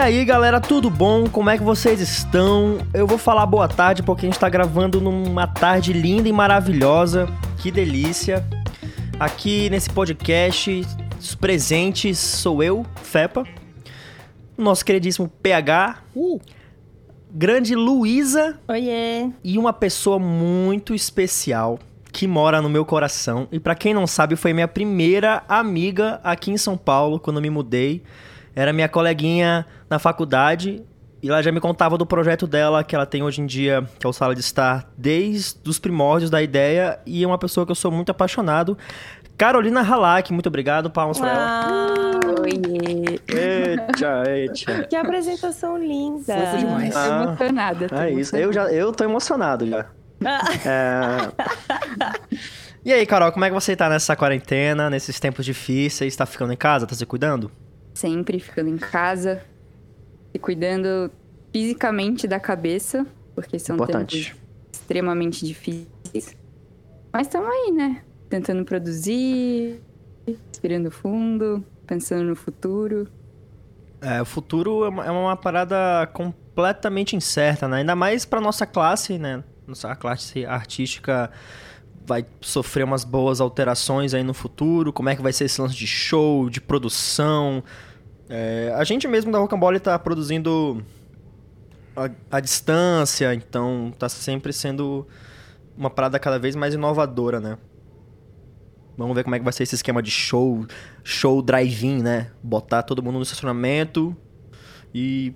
aí, galera, tudo bom? Como é que vocês estão? Eu vou falar boa tarde porque a gente tá gravando numa tarde linda e maravilhosa. Que delícia. Aqui nesse podcast, os presentes sou eu, Fepa, nosso queridíssimo PH, Uh, grande Luísa Oiê! e uma pessoa muito especial que mora no meu coração. E pra quem não sabe, foi minha primeira amiga aqui em São Paulo quando eu me mudei. Era minha coleguinha na faculdade e ela já me contava do projeto dela que ela tem hoje em dia, que é o Sala de Estar, desde os primórdios da ideia e é uma pessoa que eu sou muito apaixonado. Carolina Halak, muito obrigado, palmas pra ela. Oiê. Eita, eita. que apresentação linda! Fofo demais. Tô Ah, emocionada. tô É isso, eu já eu tô emocionado já. Ah, É... E aí, Carol, como é que você tá nessa quarentena, nesses tempos difíceis? Tá ficando em casa? Tá se cuidando? Sempre ficando em casa, se cuidando fisicamente da cabeça, porque são Importante. tempos extremamente difíceis. Mas estamos aí, né? Tentando produzir, respirando fundo, pensando no futuro. É, o futuro é uma, é uma parada completamente incerta, né? Ainda mais pra nossa classe, né? Nossa classe artística vai sofrer umas boas alterações aí no futuro. Como é que vai ser esse lance de show, de produção? É, a gente mesmo da Rocambole tá produzindo a, a distância, então tá sempre sendo uma parada cada vez mais inovadora, né? Vamos ver como é que vai ser esse esquema de show, show drive-in, né? Botar todo mundo no estacionamento e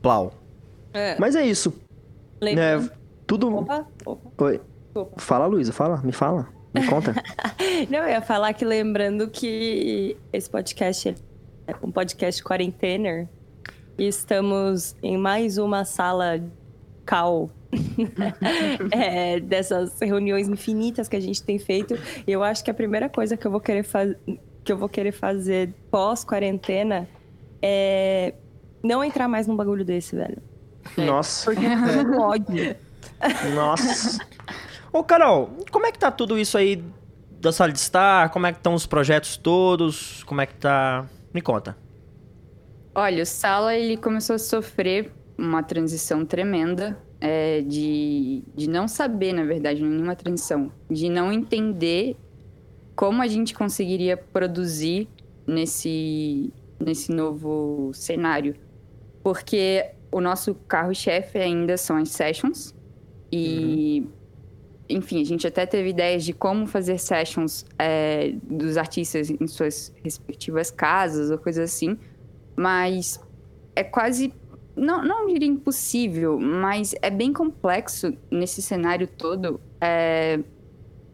plau. é, Mas é isso, lembra- né? Tudo. Opa, opa. Oi. Desculpa. Fala, Luísa, fala, me fala, me conta. Não, eu ia falar que lembrando que esse podcast é um podcast quarentener e estamos em mais uma sala cal é, dessas reuniões infinitas que a gente tem feito. E eu acho que a primeira coisa que eu vou querer fazer que eu vou querer fazer pós quarentena é não entrar mais num bagulho desse, velho. Nossa, Porque com ódio. nossa. Ô, Carol, como é que tá tudo isso aí da sala de estar? Como é que estão os projetos todos? Como é que tá? Me conta. Olha, o Sala ele começou a sofrer uma transição tremenda é, de, de não saber, na verdade, nenhuma transição, de não entender como a gente conseguiria produzir nesse, nesse novo cenário. Porque o nosso carro-chefe ainda são as sessions e. Enfim, a gente até teve ideias de como fazer sessions é, dos artistas em suas respectivas casas ou coisas assim mas é quase. Não, não diria impossível, mas é bem complexo nesse cenário todo. É,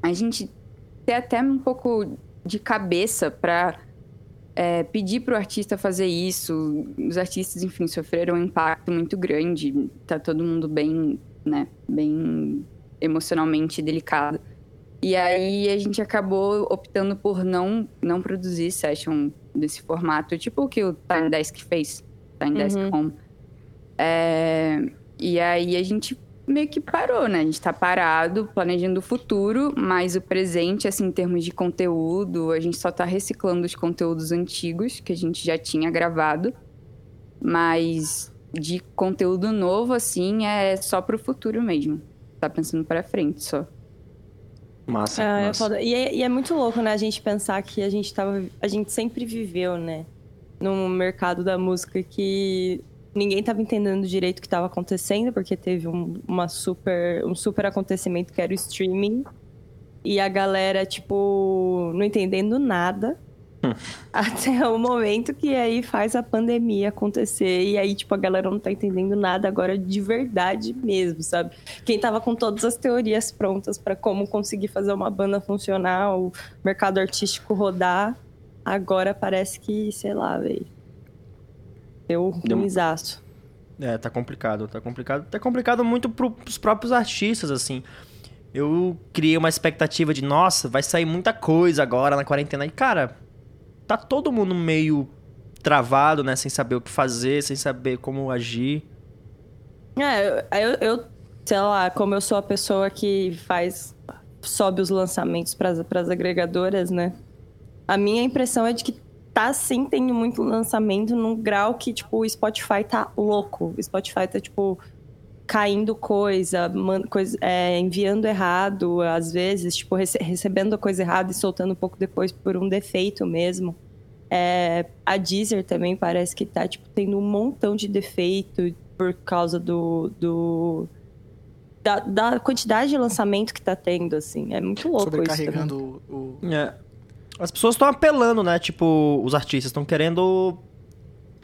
a gente ter até um pouco de cabeça para pedir para o artista fazer isso. Os artistas, enfim, sofreram um impacto muito grande. Tá todo mundo bem, né, bem emocionalmente delicado. E aí a gente acabou optando por não, não produzir session desse formato, tipo o que o Time Desk fez, Time Desk Uhum. Home. É, e aí a gente meio que parou, né? A gente tá parado, planejando o futuro, mas o presente, assim, em termos de conteúdo, a gente só tá reciclando os conteúdos antigos que a gente já tinha gravado. Mas de conteúdo novo, assim, é só pro futuro mesmo. Tá pensando pra frente só. Massa. Ah, é massa. foda. E, é, e é muito louco, né? A gente pensar que a gente tava. A gente sempre viveu, né? Num mercado da música que ninguém tava entendendo direito o que tava acontecendo, porque teve um, uma super, um super acontecimento que era o streaming. E a galera, tipo, não entendendo nada. Até o momento que aí faz a pandemia acontecer. E aí, tipo, a galera não tá entendendo nada agora de verdade mesmo, sabe? Quem tava com todas as teorias prontas pra como conseguir fazer uma banda funcionar, o mercado artístico rodar, agora parece que, sei lá, velho. Deu um ruimzaço. É, tá complicado, tá complicado. Tá complicado muito pro, pros próprios artistas, assim. Eu criei uma expectativa de, nossa, vai sair muita coisa agora na quarentena. E, cara, tá todo mundo meio travado, né? Sem saber o que fazer, sem saber como agir. É, eu, eu, sei lá, como eu sou a pessoa que faz. sobe os lançamentos pras, pras agregadoras, né? A minha impressão é de que tá sim tendo muito lançamento num grau que, tipo, o Spotify tá louco. O Spotify tá, tipo, caindo coisa, man, coisa é, enviando errado, às vezes, tipo, rece recebendo a coisa errada e soltando um pouco depois por um defeito mesmo. É, a Deezer também parece que tá, tipo, tendo um montão de defeito por causa do... do da, da quantidade de lançamento que tá tendo, assim. É muito louco isso também. Sobrecarregando o, o- É. As pessoas estão apelando, né? Tipo, os artistas estão querendo.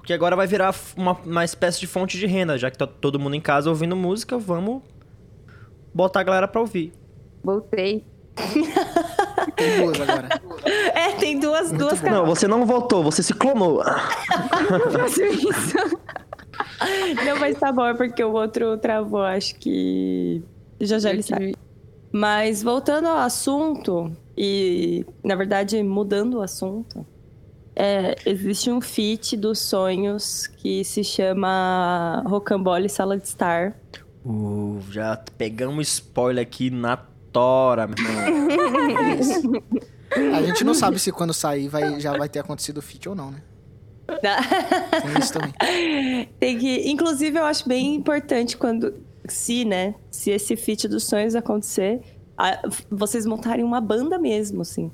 Porque agora vai virar uma, uma espécie de fonte de renda, já que tá todo mundo em casa ouvindo música, vamos botar a galera pra ouvir. Voltei. Tem duas agora. É, tem duas, duas Não, você não voltou, você se clonou. Faço isso. Não, mas tá bom, é porque o outro travou, acho que. Já já ele sai. Mas voltando ao assunto, e na verdade mudando o assunto, é, existe um feat dos sonhos que se chama Rocambole Sala de Star. Uh, já pegamos spoiler aqui na tora, meu irmão. A gente não sabe se quando sair vai, já vai ter acontecido o feat ou não, né? Tem isso também. Tem que. Inclusive, eu acho bem importante quando. Se, né? Se esse feat dos sonhos acontecer, a- vocês montarem uma banda mesmo, assim.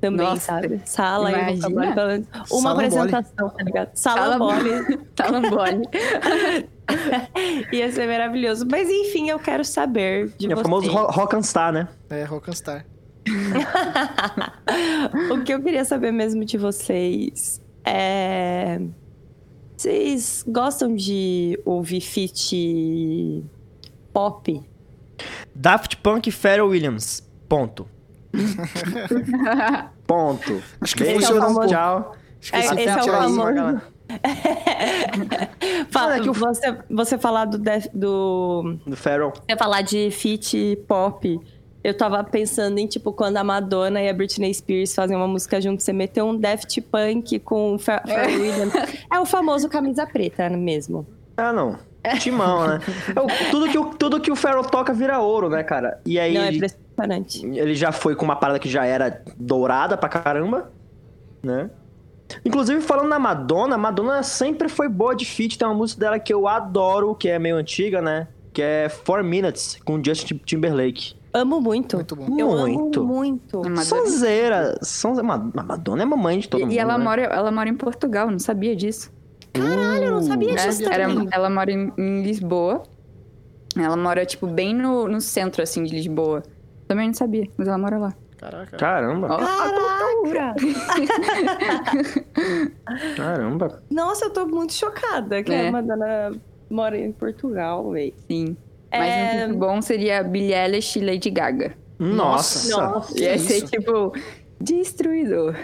Também, Nossa, sabe? Sala e imagina. vocabulário. pelo menos Uma Salambole. apresentação, tá ligado? Sala Sala- Bole. Talambole. Ia ser maravilhoso. Mas enfim, eu quero saber de É o vocês. famoso ro- rock and star, né? É, Rock'n'Star. o que eu queria saber mesmo de vocês é. Vocês gostam de ouvir feat pop? Daft Punk e Pharrell Williams. Ponto. Ponto. Acho que Beijo, funciona um pouco. Tchau. Acho que É, esse é o aí- famoso. Fala, que o- você, você falar do, def- do Do Pharrell. Você falar de feat pop, eu tava pensando em, tipo, quando a Madonna e a Britney Spears fazem uma música junto, você meteu um Daft Punk com o Pha- Pharrell Williams. É o famoso camisa preta mesmo. Ah, não. Timão, né? Eu- tudo, que o, tudo que o Pharrell toca vira ouro, né, cara? E aí Não, é ele, impressionante. ele já foi com uma parada que já era dourada pra caramba, né? Inclusive, falando na Madonna, a Madonna sempre foi boa de feat. Tem uma música dela que eu adoro, que é meio antiga, né? Que é Four Minutes, com Justin Timberlake. Amo muito. Muito bom. Eu Muito. amo muito. Sonzeira. Sonze... Ma- A Madonna é mamãe de todo E, mundo, e ela, né? mora, ela mora em Portugal, não sabia disso. Caralho, eu não sabia É, disso era- também. ela mora em, em Lisboa. Ela mora, tipo, bem no, no centro, assim, de Lisboa. Também não sabia, mas ela mora lá. Caraca. Caramba, Caraca! caramba. Nossa, eu tô muito chocada que É. a Madonna mora em Portugal, véi. Sim. Mas É... um bom seria Billie Eilish e Lady Gaga. Nossa. Nossa. Nossa. Ia ser, isso? tipo, destruidor.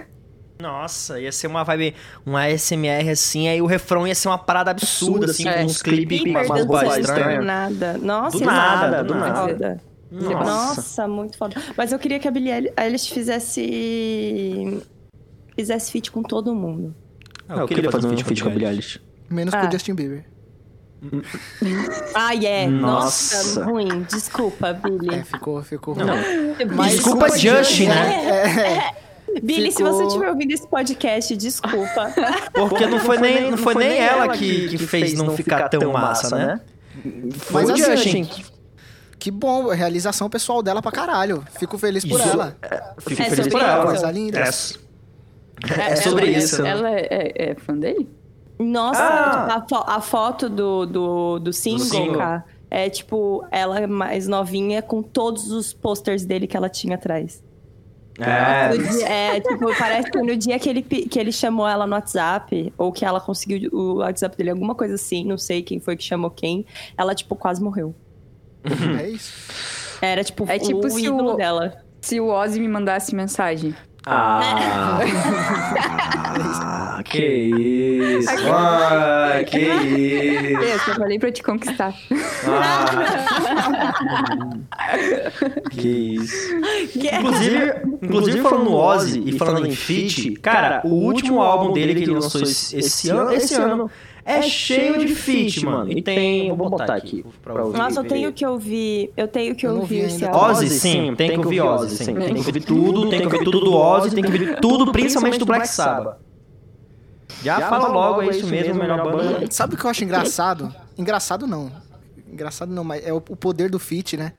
Nossa, ia ser uma vibe, um ASMR assim, aí o refrão ia ser uma parada absurda, assim, É. com uns clipes, umas vozes dançante, do nada. Nossa, Do exato, nada, do muito nada. Nossa. Nossa, muito foda. Mas eu queria que a Billie Eilish fizesse. fizesse feat com todo mundo. Ah, eu queria fazer um feat com a Billie Eilish. Menos Ah. com o Justin Bieber. Ah, é. Nossa, Nossa. ruim. Desculpa, Billie. É, ficou, ficou ruim. Não, Mas Desculpa, o Justin, né? Billie, se ficou- você estiver ouvindo esse podcast, desculpa. Porque não foi nem, não foi nem ela que, que fez não ficar tão massa, né? Foi Mas o assim, Justin. Que bom, a realização pessoal dela pra caralho. Fico feliz por Isso. ela. Fico É feliz sobre por ela. Coisa linda. É, é sobre ela, isso. né? Ela é, é- é fã dele? Nossa, Ah. a, fo- a foto do, do, do single, single. cara, é tipo, ela mais novinha com todos os posters dele que ela tinha atrás. É, dia- é, tipo, parece que no dia que ele, que ele chamou ela no WhatsApp, ou que ela conseguiu o WhatsApp dele, alguma coisa assim, não sei quem foi que chamou quem, ela, tipo, quase morreu. É isso. Era, tipo, É tipo o se ídolo o- dela. Se o Ozzy me mandasse mensagem. Ah, que isso. Ah, que isso. Eu só falei pra te conquistar. Ah. que isso. Que é- Inclusive, inclusive falando no Ozzy e falando em feat, cara, o último álbum dele que ele lançou esse, esse ano, esse ano é cheio de feat, mano. E tem, vou botar aqui pra ouvir. Nossa, eu tenho que ouvir. Eu tenho que Eu ouvir vi esse álbum. Ozzy, sim, tem que ouvir Ozzy, sim. Tem que ouvir tudo, tem que ouvir tudo do Ozzy, tem que ouvir tudo, principalmente do Black Sabbath. Já, Já fala logo, é isso mesmo, melhor, melhor banda. Sabe o que eu acho engraçado? engraçado não. Engraçado não, mas é o, o poder do feat, né?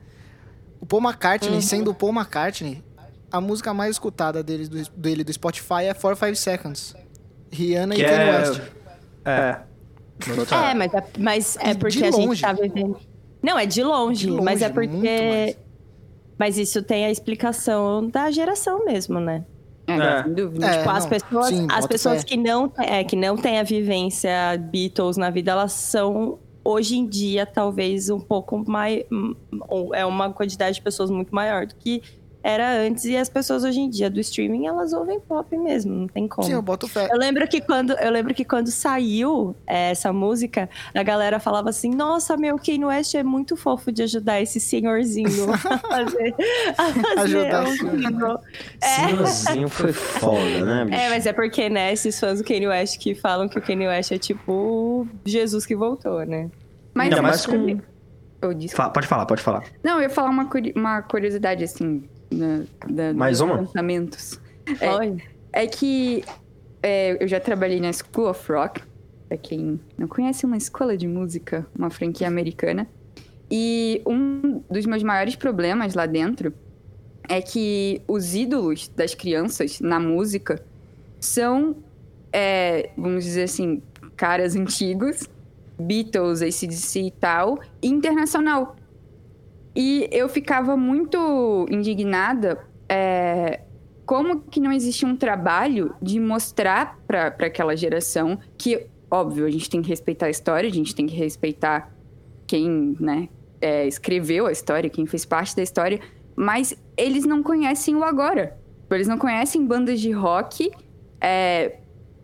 O Paul McCartney, uhum. sendo o Paul McCartney, a música mais escutada dele do, dele do Spotify é 4 5 Seconds. Rihanna que e Kanye é... West. É. É, mas é, mas é porque a gente tá vivendo. Não, é de longe, de longe mas é porque. Mas isso tem a explicação da geração mesmo, né? É, é. sem dúvida. É, tipo, as pessoas, sim, as pessoas que não, é, que não têm a vivência Beatles na vida, elas são hoje em dia talvez um pouco mais. Ou é uma quantidade de pessoas muito maior do que era antes e as pessoas hoje em dia do streaming elas ouvem pop mesmo, não tem como. Sim, eu boto fé. Eu lembro que quando eu lembro que quando saiu é, essa música, a galera falava assim: "Nossa, meu Kanye West é muito fofo de ajudar esse senhorzinho a fazer, a fazer ajudar um é. Senhorzinho foi foda, né, bicho? É, mas é porque né, esses fãs do Kanye West que falam que o Kanye West é tipo Jesus que voltou, né? Mas Ainda mais com Pode falar, pode falar. Não, eu ia falar uma, uma curiosidade, assim, da, da, Mais uma? lançamentos. É, é que é, eu já trabalhei na School of Rock, pra quem não conhece, uma escola de música, uma franquia americana. E um dos meus maiores problemas lá dentro é que os ídolos das crianças na música são, é, vamos dizer assim, caras antigos, Beatles, ACDC e tal, e internacional. E eu ficava muito indignada é, como que não existia um trabalho de mostrar para aquela geração que, óbvio, a gente tem que respeitar a história, a gente tem que respeitar quem né, é, escreveu a história, quem fez parte da história, mas eles não conhecem o agora. Eles não conhecem bandas de rock é,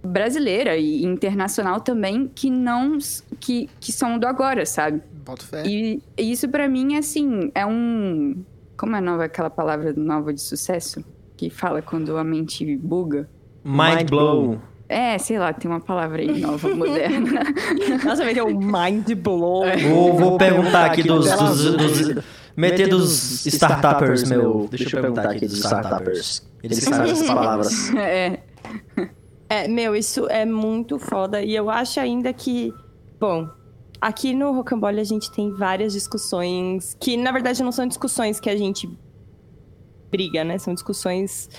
brasileira e internacional também que não que, que são do agora, sabe? Boto fé. E, isso para mim, assim, é um. Como é nova aquela palavra nova de sucesso? Que fala quando a mente buga? Mind blow. É, sei lá, tem uma palavra aí nova, moderna. Nossa, vai ter um mind blow. É. Vou, vou perguntar aqui dos, dos, dos, Meter dos startuppers, meu. Deixa eu perguntar aqui dos startuppers. Eles sabem essas palavras. É. É, meu, isso é muito foda. E eu acho ainda que. Bom, Aqui no Rocambole a gente tem várias discussões que, na verdade, não são discussões que a gente briga, né? São discussões,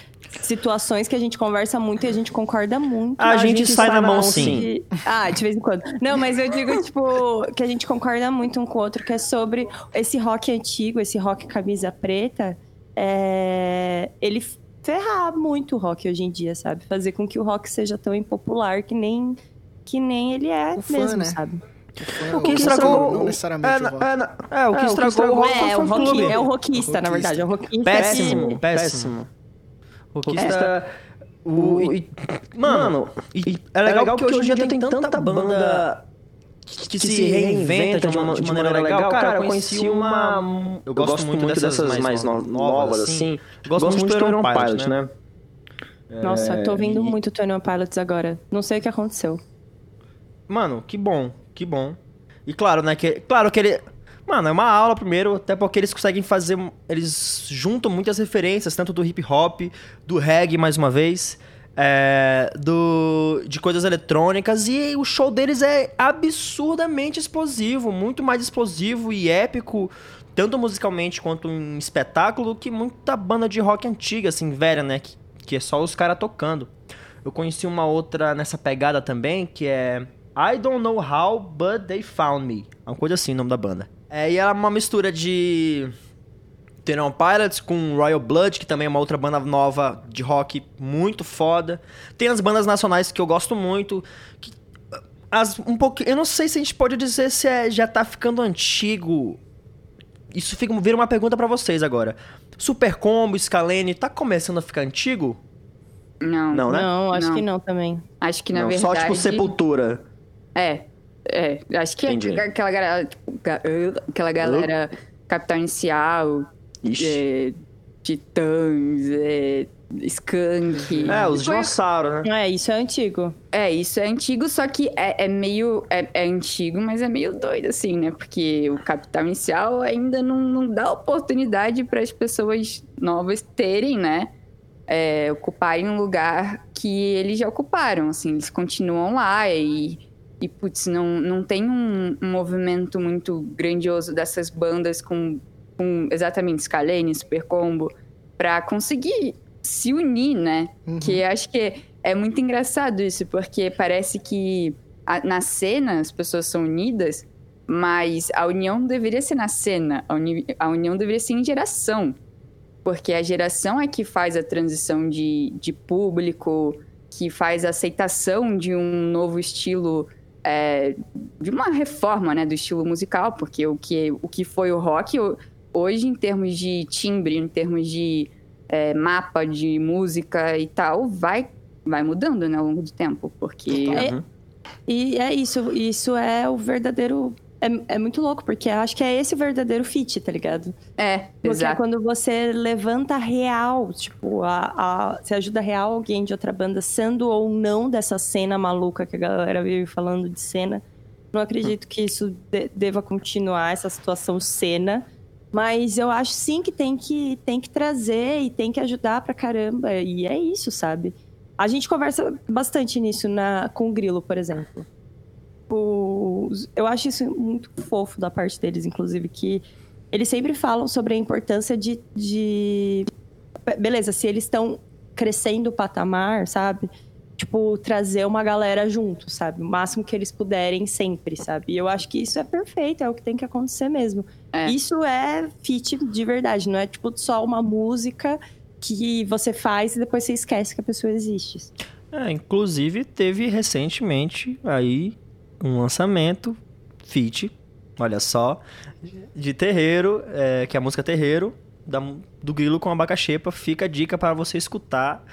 situações que a gente conversa muito e a gente concorda muito. A, a gente, gente, sai na mão, sim. De... Ah, de vez em quando. Não, mas eu digo, tipo, que a gente concorda muito um com o outro, que é sobre esse rock antigo, esse rock camisa preta. É... Ele ferrar muito o rock hoje em dia, sabe? Fazer com que o rock seja tão impopular que nem, que nem ele é o mesmo, fã, né? sabe? O que estragou. Não necessariamente. É, o, é, é, o que estragou o rock é, o rock, é o rockista, na verdade. É o rockista. Péssimo, péssimo. Rockista. O, e, mano, e, é legal, é que hoje em dia tem tanta banda que, que se reinventa de, uma, de maneira legal. Cara, eu conheci uma. Eu gosto muito dessas mais novas, assim. Gosto muito de Tony Pilot, né? Nossa, eu tô ouvindo muito Tony Pilots agora. Não sei o que aconteceu. Mano, que bom. Que bom. E claro, né? Que, claro que ele. Mano, é uma aula primeiro, até porque eles conseguem fazer. Eles juntam muitas referências, tanto do hip hop, do reggae, mais uma vez, é, do, de coisas eletrônicas. E o show deles é absurdamente explosivo, muito mais explosivo e épico, tanto musicalmente quanto em espetáculo, que muita banda de rock antiga, assim, velha, né? Que, que é só os caras tocando. Eu conheci uma outra nessa pegada também, que é I Don't Know How, But They Found Me. Uma coisa assim o nome da banda. É, e ela é uma mistura de Tenor Pilots com Royal Blood, que também é uma outra banda nova de rock muito foda. Tem as bandas nacionais que eu gosto muito. Que, as, um pouco, eu não sei se a gente pode dizer se é, já tá ficando antigo. Isso fica, vira uma pergunta para vocês agora. Super Combo, Scalene, tá começando a ficar antigo? Não. Não, né? Não, acho não. que não também. Acho que na não, verdade. Só tipo Sepultura. É, é. Acho que é aquela galera, tipo, aquela galera Capital Inicial, é, Titãs, é, Skunk. É, os dinossauros, né? É, isso é antigo. É, isso é antigo, só que é, é meio. É, é, antigo, mas é meio doido, assim, né? Porque o Capital Inicial ainda não, não dá oportunidade para as pessoas novas terem, né? é, ocuparem um lugar que eles já ocuparam, assim, eles continuam lá e, e putz, não, não tem um, um movimento muito grandioso dessas bandas com, com exatamente Scalene, Super Combo, para conseguir se unir, né? Uhum. Que acho que é muito engraçado isso, porque parece que a, na cena as pessoas são unidas, mas a união deveria ser na cena, a, uni, a união deveria ser em geração porque a geração é que faz a transição de, de público, que faz a aceitação de um novo estilo, é, de uma reforma né, do estilo musical, porque o que, o que foi o rock, hoje, em termos de timbre, em termos de é, mapa de música e tal, vai, vai mudando né, ao longo do tempo, porque... É, e é isso, isso é o verdadeiro é, é muito louco, porque acho que é esse o verdadeiro fit, tá ligado? É, porque exato. é quando você levanta real, tipo, a, a, você ajuda real alguém de outra banda, sendo ou não dessa cena maluca que a galera vive falando de cena. Não acredito que isso de, deva continuar, essa situação cena. Mas eu acho sim que tem que, tem que trazer e tem que ajudar pra caramba. E é isso, sabe? A gente conversa bastante nisso na, com o Grilo, por exemplo eu acho isso muito fofo da parte deles, inclusive, que eles sempre falam sobre a importância de. de... Beleza, se eles estão crescendo o patamar, sabe? Tipo, trazer uma galera junto, sabe? O máximo que eles puderem sempre, sabe? E eu acho que isso é perfeito, é o que tem que acontecer mesmo. É. Isso é fit de verdade, não é tipo só uma música que você faz e depois você esquece que a pessoa existe. É, inclusive teve recentemente aí um lançamento feat, olha só, de Terreiro, é, que é a música Terreiro, da, do Grilo com Abacaxepa. Fica a dica para você escutar.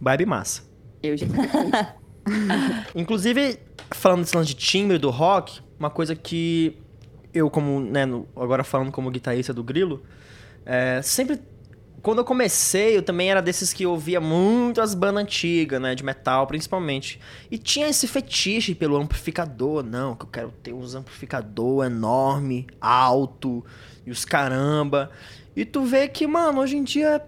Vibe massa. Eu já Inclusive, falando desse lance de timbre do rock, uma coisa que eu, como, né, agora falando como guitarrista do Grilo, é, sempre quando eu comecei, eu também era desses que ouvia muito as bandas antigas, né? De metal, principalmente. E tinha esse fetiche pelo amplificador. Não, que eu quero ter uns amplificador enorme, alto, e os caramba. E tu vê que, mano, hoje em dia...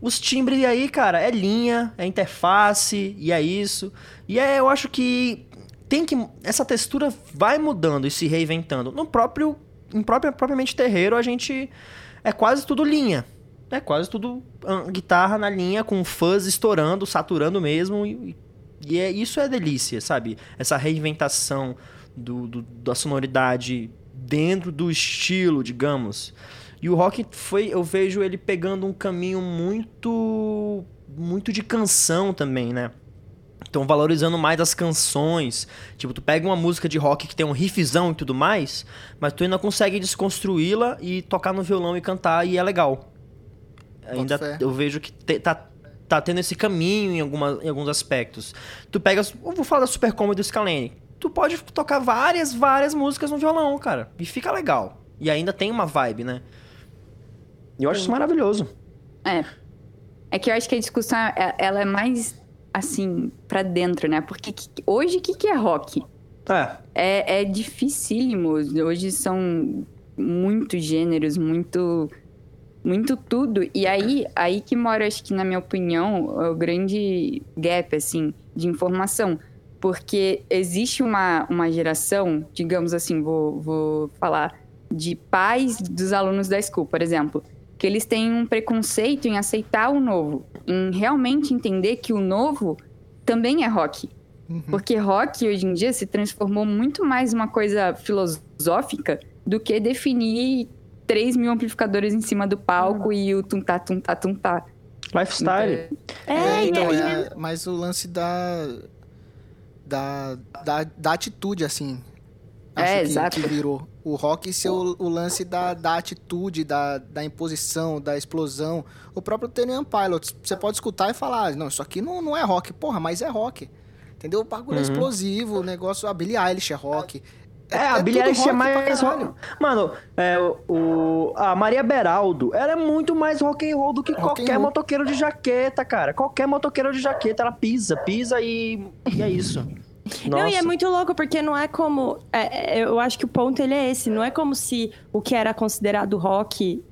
Os timbres aí, cara, é linha, é interface, e é isso. E é, eu acho que tem que... Essa textura vai mudando e se reinventando. No próprio... Em próprio, propriamente terreiro, a gente... É quase tudo linha é quase tudo guitarra na linha, com fuzz estourando, saturando mesmo. E, e é, isso é delícia, sabe? Essa reinventação do, do, da sonoridade dentro do estilo, digamos. E o rock foi, eu vejo ele pegando um caminho muito muito de canção também, né? Então valorizando mais as canções. Tipo, tu pega uma música de rock que tem um riffzão e tudo mais, mas tu ainda consegue desconstruí-la e tocar no violão e cantar e é legal ainda eu vejo que te, tá, tá tendo esse caminho em, alguma, em alguns aspectos. Tu pega. Eu vou falar da Super Combo do Scalene. Tu pode tocar várias, várias músicas no violão, cara. E fica legal. E ainda tem uma vibe, né? E eu acho isso maravilhoso. É. É que eu acho que a discussão, é, ela é mais, assim, pra dentro, né? Porque hoje, o que, que é rock? É. É, é dificílimo. Hoje são muitos gêneros, muito muito tudo. E aí, aí que mora, acho que na minha opinião, o grande gap, assim, de informação. Porque existe uma, uma geração, digamos assim, vou, vou falar, de pais dos alunos da school, por exemplo, que eles têm um preconceito em aceitar o novo, em realmente entender que o novo também é rock. Uhum. Porque rock, hoje em dia, se transformou muito mais uma coisa filosófica do que definir 3 mil amplificadores em cima do palco e o tum-tá, tum-tá, tum-tá. Lifestyle. Então, é, é, então, é, mas o lance da, da, da, da atitude, assim. Acho é, que, exato. que virou. O rock ser o, o, lance da, da atitude, da, da imposição, da explosão. O próprio Tenian Pilots, você pode escutar e falar, não, isso aqui não, não é rock. Porra, mas é rock. Entendeu? O bagulho é uhum. é explosivo, o negócio, a Billie Eilish é rock. É, é, a Billie Eilish é mais rock. Mano, é, o, a Maria Beraldo, ela é muito mais rock and roll do que rock qualquer motoqueiro de jaqueta, cara. Qualquer motoqueiro de jaqueta, ela pisa, pisa e, e é isso. Nossa. Não, e é muito louco, porque não é como. É, é, eu acho que o ponto ele é esse. Não é como se o que era considerado rock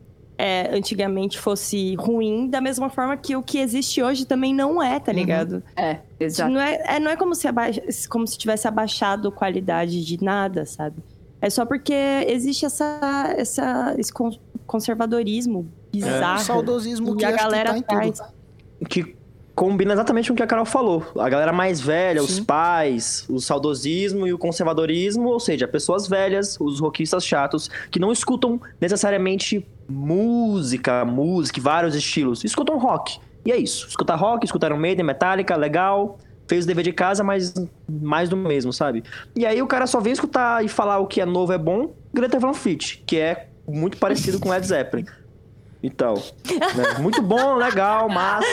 é, antigamente fosse ruim, da mesma forma que o que existe hoje também não é, tá ligado? É, exato. Não é, é, não é como se, abaixa, como se tivesse abaixado qualidade de nada, sabe? É só porque existe essa, essa, esse con- conservadorismo bizarro. O saudosismo que a acho que galera tá faz. tudo. Que combina exatamente com o que a Carol falou. A galera mais velha, os Sim. pais, o saudosismo e o conservadorismo, ou seja, pessoas velhas, os rockistas chatos, que não escutam necessariamente música, música, vários estilos. Escutam rock. E é isso. Escuta rock, escutaram Maiden, Metallica, legal. Fez o dever de casa, mas mais do mesmo, sabe? E aí o cara só vem escutar e falar o que é novo é bom, Greta Van Fleet, que é muito parecido com Led Zeppelin. Então, né? muito bom, legal, massa.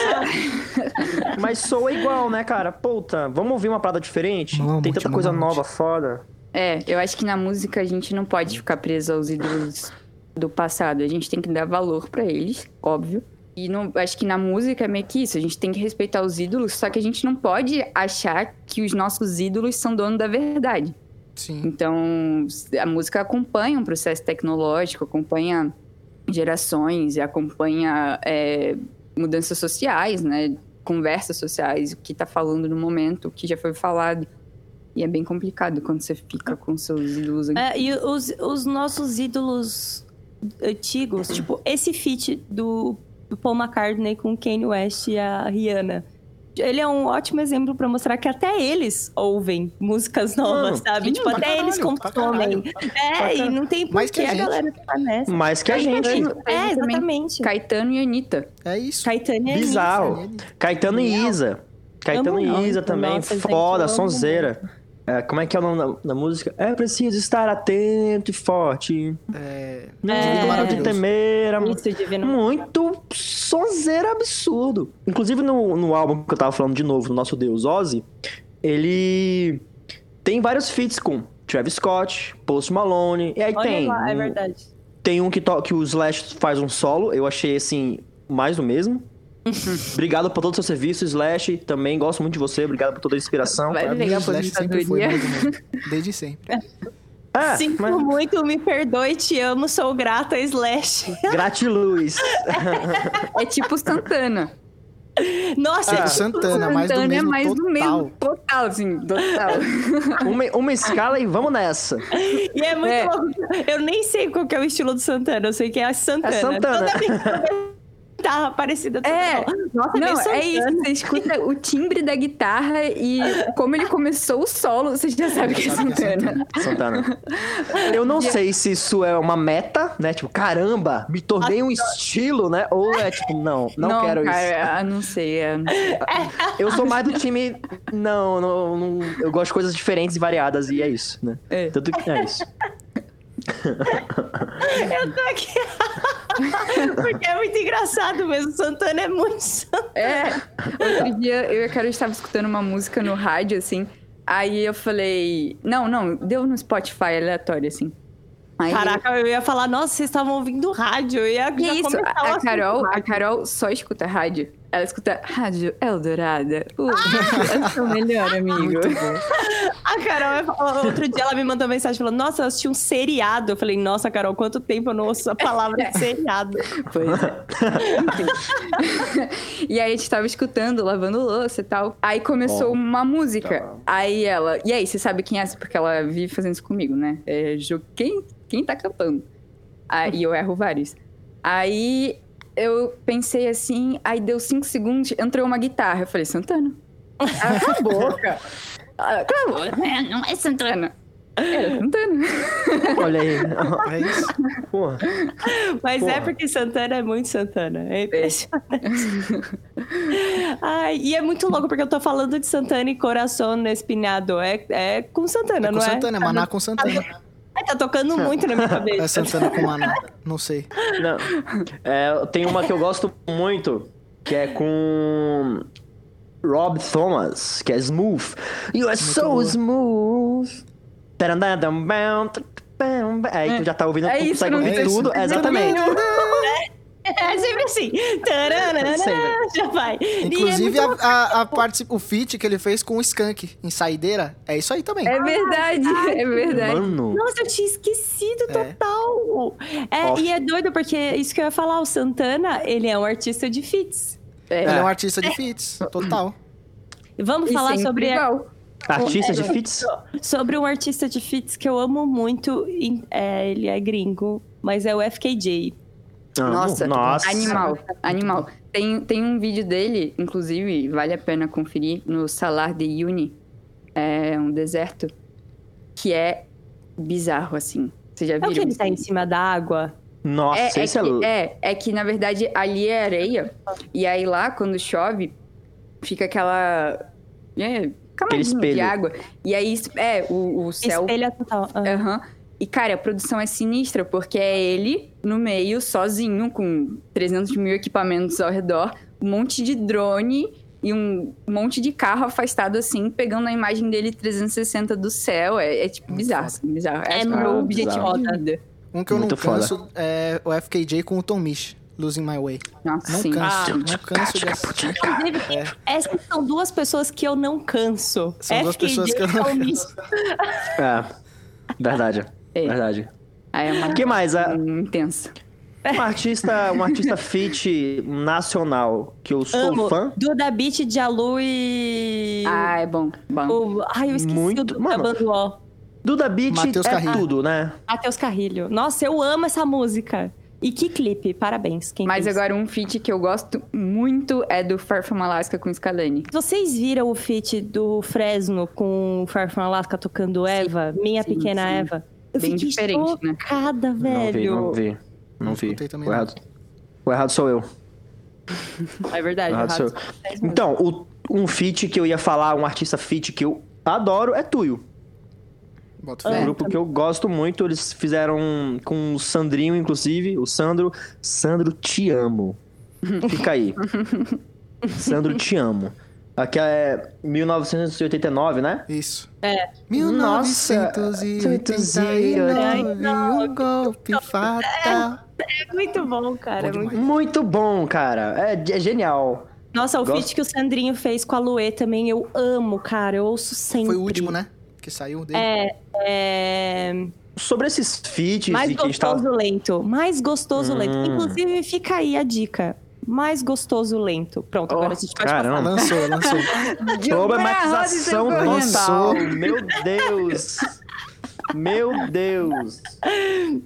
Mas soa igual, né, cara? Puta, vamos ouvir uma parada diferente? Mamute, Tem tanta coisa nova, foda. É, eu acho que na música a gente não pode ficar preso aos ídolos do passado. A gente tem que dar valor pra eles, óbvio. E não, acho que na música é meio que isso. A gente tem que respeitar os ídolos, só que a gente não pode achar que os nossos ídolos são dono da verdade. Sim. Então, a música acompanha um processo tecnológico, acompanha gerações e acompanha é, mudanças sociais, né? Conversas sociais, o que tá falando no momento, o que já foi falado. E é bem complicado quando você fica com seus ídolos É, e os, os nossos ídolos antigos, tipo, esse feat do, do Paul McCartney com Kanye West e a Rihanna. Ele é um ótimo exemplo pra mostrar que até eles ouvem músicas novas, Não, sabe? sim, tipo, até eles caralho, pra consomem. É, e não tem por Mais que que a a gente. galera ficar nessa. Mais que a gente. É, também. exatamente. Caetano e Anitta. É isso. Caetano é Bizarro. Caetano e Isa. Caetano e Isa também, nossa, foda, sonzeira. É, como é que é o nome da, da música? É preciso estar atento e forte. É... Não É. De temer. Isso, divino. Muito sonzeira absurdo. Inclusive no, no álbum que eu tava falando de novo, no Nosso Deus Ozzy, ele tem vários feats com Travis Scott, Post Malone, e aí Olha tem lá, é verdade. tem um que, to- que o Slash faz um solo, eu achei assim, mais do mesmo. Obrigado por todo o seu serviço, Slash. Também gosto muito de você, obrigado por toda a inspiração. Vai pegar o Slash sempre foi. Desde sempre. É, Sinto mas muito, me perdoe, te amo, sou grata, Slash. gratiluz. É tipo Santana. Nossa, É, Ah. o Santana, mais do Santana mesmo é mais total. do mesmo. Total, assim, total. uma, uma escala e vamos nessa. E é muito É. louco. Eu nem sei qual que é o estilo do Santana. Eu sei que é a Santana. É Santana. Toda vez que eu vejo guitarra parecida. É. Nossa, Não, meio é isso. Você escuta o timbre da guitarra e como ele começou o solo, você já sabe que é é Santana. Santana. Eu não sei se isso é uma meta, né? Tipo, caramba, me tornei um estilo, né? Ou é tipo, não, não, quero isso. cara, ah, não sei. é, não. Eu sou mais do time. Não, não, não- eu gosto de coisas diferentes e variadas, e é isso, né? É. Tanto que é isso. Eu tô aqui. Porque é muito engraçado mesmo. Santana é muito Santana. É, outro dia eu e a Carol estava escutando uma música no rádio, assim. Aí eu falei. Não, não, deu no Spotify aleatório, assim. Aí, Caraca, eu ia falar, nossa, vocês estavam ouvindo rádio. Eu ia Que já isso? A, a Carol, a. Carol só escuta rádio. Ela escuta Rádio Eldorada. Uh, é o seu melhor amigo. A Carol, outro dia ela me mandou mensagem falando, nossa, eu assisti um seriado. Eu falei, nossa, Carol, quanto tempo eu não ouço a palavra seriado. Pois é. E aí a gente tava escutando, lavando louça e tal. Aí começou Bom. uma música. Tá. Aí ela. E aí, você sabe quem é essa? Porque ela vive fazendo isso comigo, né? É, quem, quem tá cantando? Aí eu erro vários. Aí eu pensei assim, aí deu cinco segundos, entrou uma guitarra. Eu falei, Santana. Cala a boca. Cala a boca. "É, Não é Santana. Era Santana. Olha aí. É isso. Porra. Mas é Porra. porque Santana é muito Santana. É impressionante. Ai, e é muito louco, porque eu tô falando de Santana e Coração Espinhado. É, é com Santana, É com não é? Santana, é Maná com Santana. Ai, tá tocando muito na minha É cabeça. Santana com Maná. Não sei. Não. É, tem uma que eu gosto muito, que é com Rob Thomas, que é Smooth. You are so boa. smooth. Aí tu já tá ouvindo, É tu isso, consegue ouvir é tudo. É, exatamente. É sempre assim. Taranana, já vai. Inclusive, é a, a, a parte, o feat que ele fez com o Skank em Saideira, é isso aí também. É verdade, é verdade. Mano. Nossa, eu tinha esquecido É. total. É, Off. e é doido, porque isso que eu ia falar, o Santana, ele é um artista de feats. É. Ele é um artista de feats, total. Vamos E falar sempre sobre, igual. Artista de fits? sobre um artista de feats que eu amo muito. é, ele é gringo, mas é o FKJ. Amo. Nossa, Nossa. animal, animal. Tem, tem um vídeo dele, inclusive, vale a pena conferir, no Salar de Uni, é um deserto, que é bizarro, assim. Você já É o que ele tá em cima da água? Nossa, É, é, esse é, que, é, é que, na verdade, ali é areia. E aí lá, quando chove, fica aquela. É, camadinha de espelho. água. E aí, é, o, o céu. Espelha total. Ah. Aham. E, cara, a produção é sinistra, porque é ele no meio, sozinho, com 300 mil equipamentos ao redor, um monte de drone e um monte de carro afastado, assim, pegando a imagem dele 360 do céu. É, é, tipo, bizarro, assim, bizarro. É muito meu objetivo de vida. Um que eu Muito não foda. canso é o FKJ com o Tom Misch, Losing My Way. Nossa, Não sim. canso, não canso de assistir. Inclusive, É. essas são duas pessoas que eu não canso. São duas FKJ pessoas que eu não canso. É. Verdade. É. Verdade. Aí é uma O que mais? A- intensa. Um artista, um artista fit nacional que eu sou Amo. fã. Duda Beat, Jalu e... Ah, é bom, bom. o... Ai, eu esqueci Muito- o Duda Mano. Duda Beat Matheus é Carrilho. tudo, né? Matheus Carrilho. Nossa, eu amo essa música. E que clipe, parabéns. Quem Mas fez. agora um feat que eu gosto muito é do Far From Alaska com Scalani. Vocês viram o feat do Fresno com o Far From Alaska tocando Eva? Minha sim, Pequena sim. Eva? Eu Bem diferente, né? chocada, velho. Não vi, não vi. Não vi. também, o, não. errado, o errado sou eu. É verdade, O errado sou errado. eu. Então, o- um feat que eu ia falar, um artista feat que eu adoro é Tuyo. Bota É um grupo que eu gosto muito. Eles fizeram com o Sandrinho, inclusive. O Sandro. Sandro, te amo. Fica aí. Sandro, te amo. Aqui é 1989, né? Isso. É. 1989, um golpe fatal. É muito bom, cara. Bom muito... Muito bom, cara. É, é genial. Nossa, o Gosto. feat que o Sandrinho fez com a Luê também eu amo, cara. Eu ouço sempre. Foi o último, né? Que saiu dele. É. é... Sobre esses feats Mais e que a gente tava... gostoso lento. Mais gostoso lento. Hum. Inclusive, fica aí a dica. Mais gostoso lento. Pronto, agora a gente pode caramba. Lançou, lançou. Problematização Lançou. Meu Deus. Meu Deus. passar.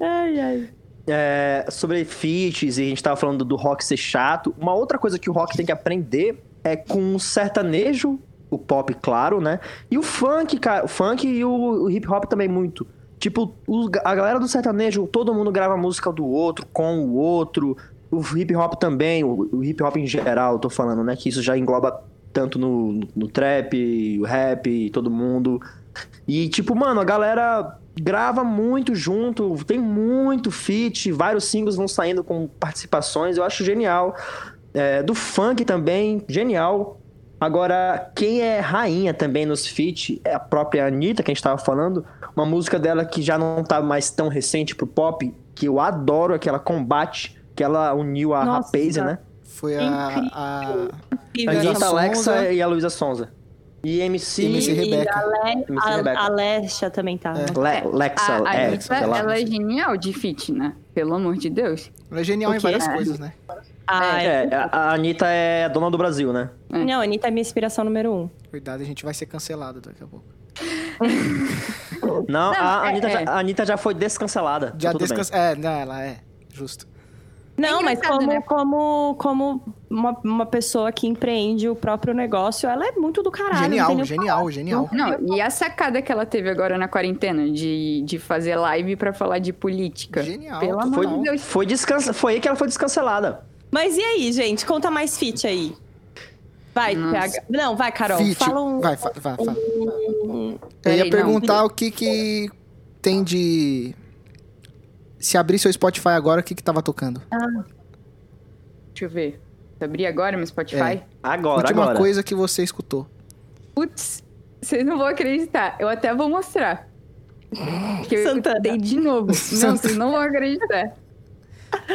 Ai, ai. É, sobre feats, e a gente tava falando do rock ser chato. Uma outra coisa que o rock tem que aprender é com o sertanejo, o pop, claro, né? E o funk, cara. O funk e o, o hip hop também muito. Tipo, a galera do sertanejo, todo mundo grava música do outro, com o outro. O hip hop também, o, o hip hop em geral, tô falando, né? Que isso já engloba tanto no, no trap, o rap, todo mundo. E, tipo, mano, a galera grava muito junto, tem muito feat, vários singles vão saindo com participações, eu acho genial. É, do funk também, genial. Agora, quem é rainha também nos feat é a própria Anitta, que a gente tava falando. Uma música dela que já não tá mais tão recente pro pop, que eu adoro, é combate, que ela uniu a Nossa. Rapaze, né? Foi a, a Incrível. A Luísa Anitta. Alexa e a Luísa Sonza. E MC... MC Rebeca. E a, Le... MC a, Rebeca. a Lesha também tá. É. Le Lexa, A, a é, Anitta, ela é genial de feat, né? Pelo amor de Deus. Ela é genial em várias É. coisas, né? Ah, é. É, a a Anitta é a dona do Brasil, né? Não, a Anitta é minha inspiração número um. Cuidado, a gente vai ser cancelado daqui a pouco. Não, a, é, Anitta é. Já, a Anitta já foi descancelada. Já Tá bem. descansa... É, não, ela é. Justo. Não, mas engraçado, como, né? como, como uma, uma pessoa que empreende o próprio negócio, ela é muito do caralho. não genial, genial, genial. Não, e a sacada que ela teve agora na quarentena de, de fazer live pra falar de política. Genial, Pelo amor Foi, de Deus. foi, descansa, foi aí que ela foi descancelada. Mas e aí, gente? Conta mais fit aí. Vai. PH. Não, vai, Carol. Fit. Fala um. Vai, fa- vai, fala. um- Eu ia não. perguntar o que que tem de... Se abrir seu Spotify agora, o que que tava tocando? Deixa eu ver. Vou abrir agora meu Spotify. É. Agora, Última agora. coisa que você escutou. Putz, vocês não vão acreditar. Eu até vou mostrar. Que eu Santana. escutei de novo. Não, vocês não vão acreditar.